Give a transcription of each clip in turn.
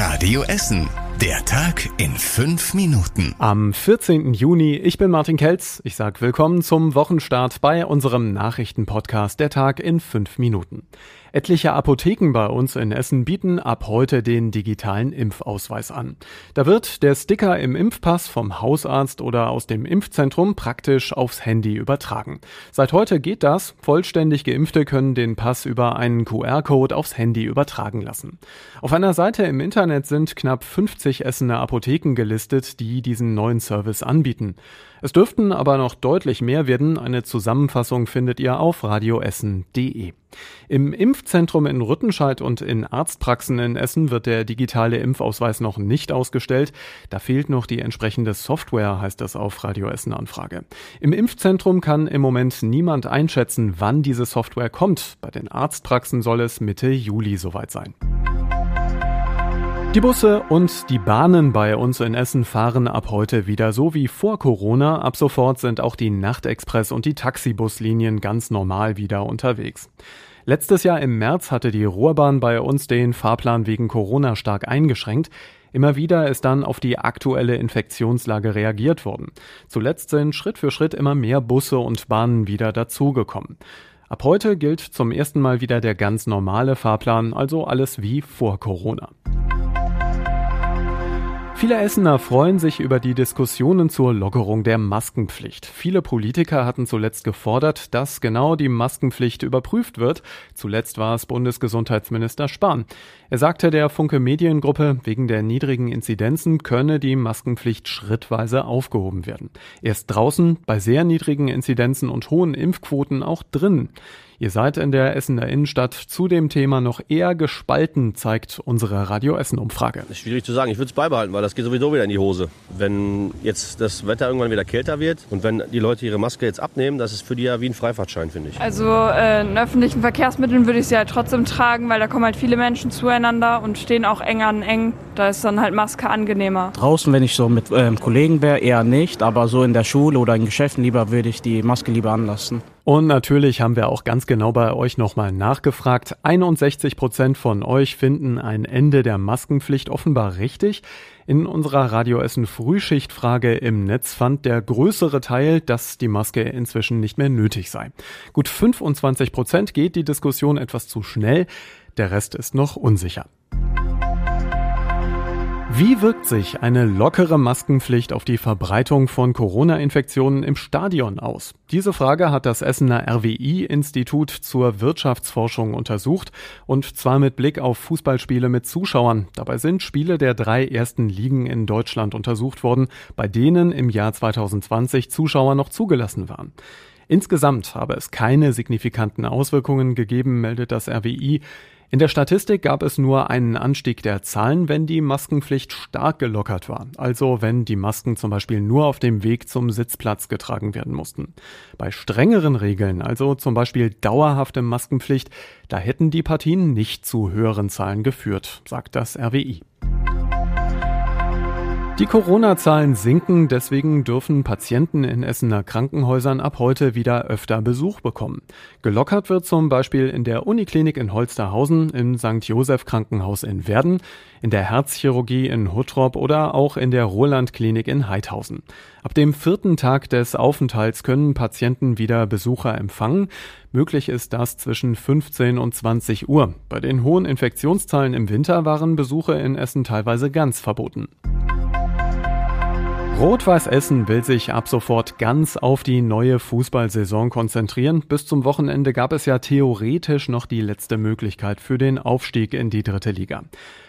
Radio Essen. Der Tag in fünf Minuten. Am 14. Juni, ich bin Martin Kelz. Ich sage willkommen zum Wochenstart bei unserem Nachrichtenpodcast Der Tag in fünf Minuten. Etliche Apotheken bei uns in Essen bieten ab heute den digitalen Impfausweis an. Da wird der Sticker im Impfpass vom Hausarzt oder aus dem Impfzentrum praktisch aufs Handy übertragen. Seit heute geht das. Vollständig Geimpfte können den Pass über einen QR-Code aufs Handy übertragen lassen. Auf einer Seite im Internet sind knapp 50 Essener Apotheken gelistet, die diesen neuen Service anbieten. Es dürften aber noch deutlich mehr werden. Eine Zusammenfassung findet ihr auf radioessen.de. Im Impfzentrum in Rüttenscheid und in Arztpraxen in Essen wird der digitale Impfausweis noch nicht ausgestellt. Da fehlt noch die entsprechende Software, heißt es auf Radio Essen Anfrage. Im Impfzentrum kann im Moment niemand einschätzen, wann diese Software kommt. Bei den Arztpraxen soll es Mitte Juli soweit sein. Die Busse und die Bahnen bei uns in Essen fahren ab heute wieder so wie vor Corona. Ab sofort sind auch die Nachtexpress und die Taxibuslinien ganz normal wieder unterwegs. Letztes Jahr im März hatte die Ruhrbahn bei uns den Fahrplan wegen Corona stark eingeschränkt. Immer wieder ist dann auf die aktuelle Infektionslage reagiert worden. Zuletzt sind Schritt für Schritt immer mehr Busse und Bahnen wieder dazugekommen. Ab heute gilt zum ersten Mal wieder der ganz normale Fahrplan, also alles wie vor Corona. Viele Essener freuen sich über die Diskussionen zur Lockerung der Maskenpflicht. Viele Politiker hatten zuletzt gefordert, dass genau die Maskenpflicht überprüft wird. Zuletzt war es Bundesgesundheitsminister Spahn. Er sagte der Funke Mediengruppe, wegen der niedrigen Inzidenzen könne die Maskenpflicht schrittweise aufgehoben werden. Erst draußen, bei sehr niedrigen Inzidenzen und hohen Impfquoten auch drin. Ihr seid in der Essener Innenstadt zu dem Thema noch eher gespalten, zeigt unsere Radio Essen Umfrage. Schwierig zu sagen. Ich würde es beibehalten, weil das geht sowieso wieder in die Hose. Wenn jetzt das Wetter irgendwann wieder kälter wird und wenn die Leute ihre Maske jetzt abnehmen, das ist für die ja wie ein Freifahrtschein, finde ich. Also äh, in öffentlichen Verkehrsmitteln würde ich sie halt trotzdem tragen, weil da kommen halt viele Menschen zueinander und stehen auch eng an eng. Da ist dann halt Maske angenehmer. Draußen, wenn ich so mit ähm, Kollegen wäre, eher nicht, aber so in der Schule oder in Geschäften lieber würde ich die Maske lieber anlassen. Und natürlich haben wir auch ganz genau bei euch nochmal nachgefragt. 61 Prozent von euch finden ein Ende der Maskenpflicht offenbar richtig. In unserer Radio Essen Frühschichtfrage im Netz fand der größere Teil, dass die Maske inzwischen nicht mehr nötig sei. Gut 25 Prozent geht die Diskussion etwas zu schnell. Der Rest ist noch unsicher. Wie wirkt sich eine lockere Maskenpflicht auf die Verbreitung von Corona-Infektionen im Stadion aus? Diese Frage hat das Essener RWI-Institut zur Wirtschaftsforschung untersucht und zwar mit Blick auf Fußballspiele mit Zuschauern. Dabei sind Spiele der drei ersten Ligen in Deutschland untersucht worden, bei denen im Jahr 2020 Zuschauer noch zugelassen waren. Insgesamt habe es keine signifikanten Auswirkungen gegeben, meldet das RWI. In der Statistik gab es nur einen Anstieg der Zahlen, wenn die Maskenpflicht stark gelockert war, also wenn die Masken zum Beispiel nur auf dem Weg zum Sitzplatz getragen werden mussten. Bei strengeren Regeln, also zum Beispiel dauerhafte Maskenpflicht, da hätten die Partien nicht zu höheren Zahlen geführt, sagt das RWI. Die Corona-Zahlen sinken, deswegen dürfen Patienten in Essener Krankenhäusern ab heute wieder öfter Besuch bekommen. Gelockert wird zum Beispiel in der Uniklinik in Holsterhausen, im St. Joseph Krankenhaus in Werden, in der Herzchirurgie in Huttrop oder auch in der Roland Klinik in Heidhausen. Ab dem vierten Tag des Aufenthalts können Patienten wieder Besucher empfangen. Möglich ist das zwischen 15 und 20 Uhr. Bei den hohen Infektionszahlen im Winter waren Besuche in Essen teilweise ganz verboten. Rot-Weiß Essen will sich ab sofort ganz auf die neue Fußballsaison konzentrieren. Bis zum Wochenende gab es ja theoretisch noch die letzte Möglichkeit für den Aufstieg in die dritte Liga.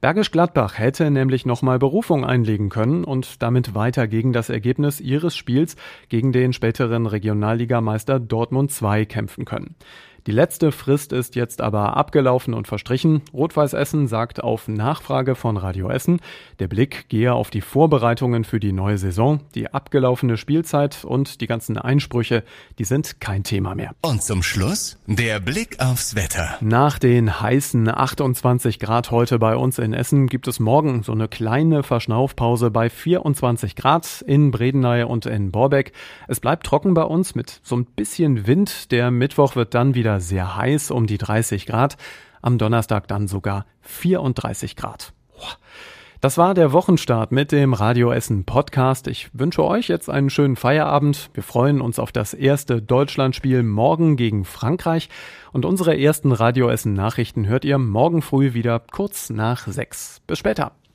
Bergisch Gladbach hätte nämlich nochmal Berufung einlegen können und damit weiter gegen das Ergebnis ihres Spiels gegen den späteren Regionalligameister Dortmund 2 kämpfen können. Die letzte Frist ist jetzt aber abgelaufen und verstrichen. Rot-Weiß Essen sagt auf Nachfrage von Radio Essen, der Blick gehe auf die Vorbereitungen für die neue Saison. Die abgelaufene Spielzeit und die ganzen Einsprüche, die sind kein Thema mehr. Und zum Schluss der Blick aufs Wetter. Nach den heißen 28 Grad heute bei uns in Essen gibt es morgen so eine kleine Verschnaufpause bei 24 Grad in Bredeney und in Borbeck. Es bleibt trocken bei uns mit so ein bisschen Wind. Der Mittwoch wird dann wieder wieder sehr heiß, um die 30 Grad. Am Donnerstag dann sogar 34 Grad. Das war der Wochenstart mit dem Radio Essen Podcast. Ich wünsche euch jetzt einen schönen Feierabend. Wir freuen uns auf das erste Deutschlandspiel morgen gegen Frankreich. Und unsere ersten Radio Essen Nachrichten hört ihr morgen früh wieder kurz nach sechs. Bis später.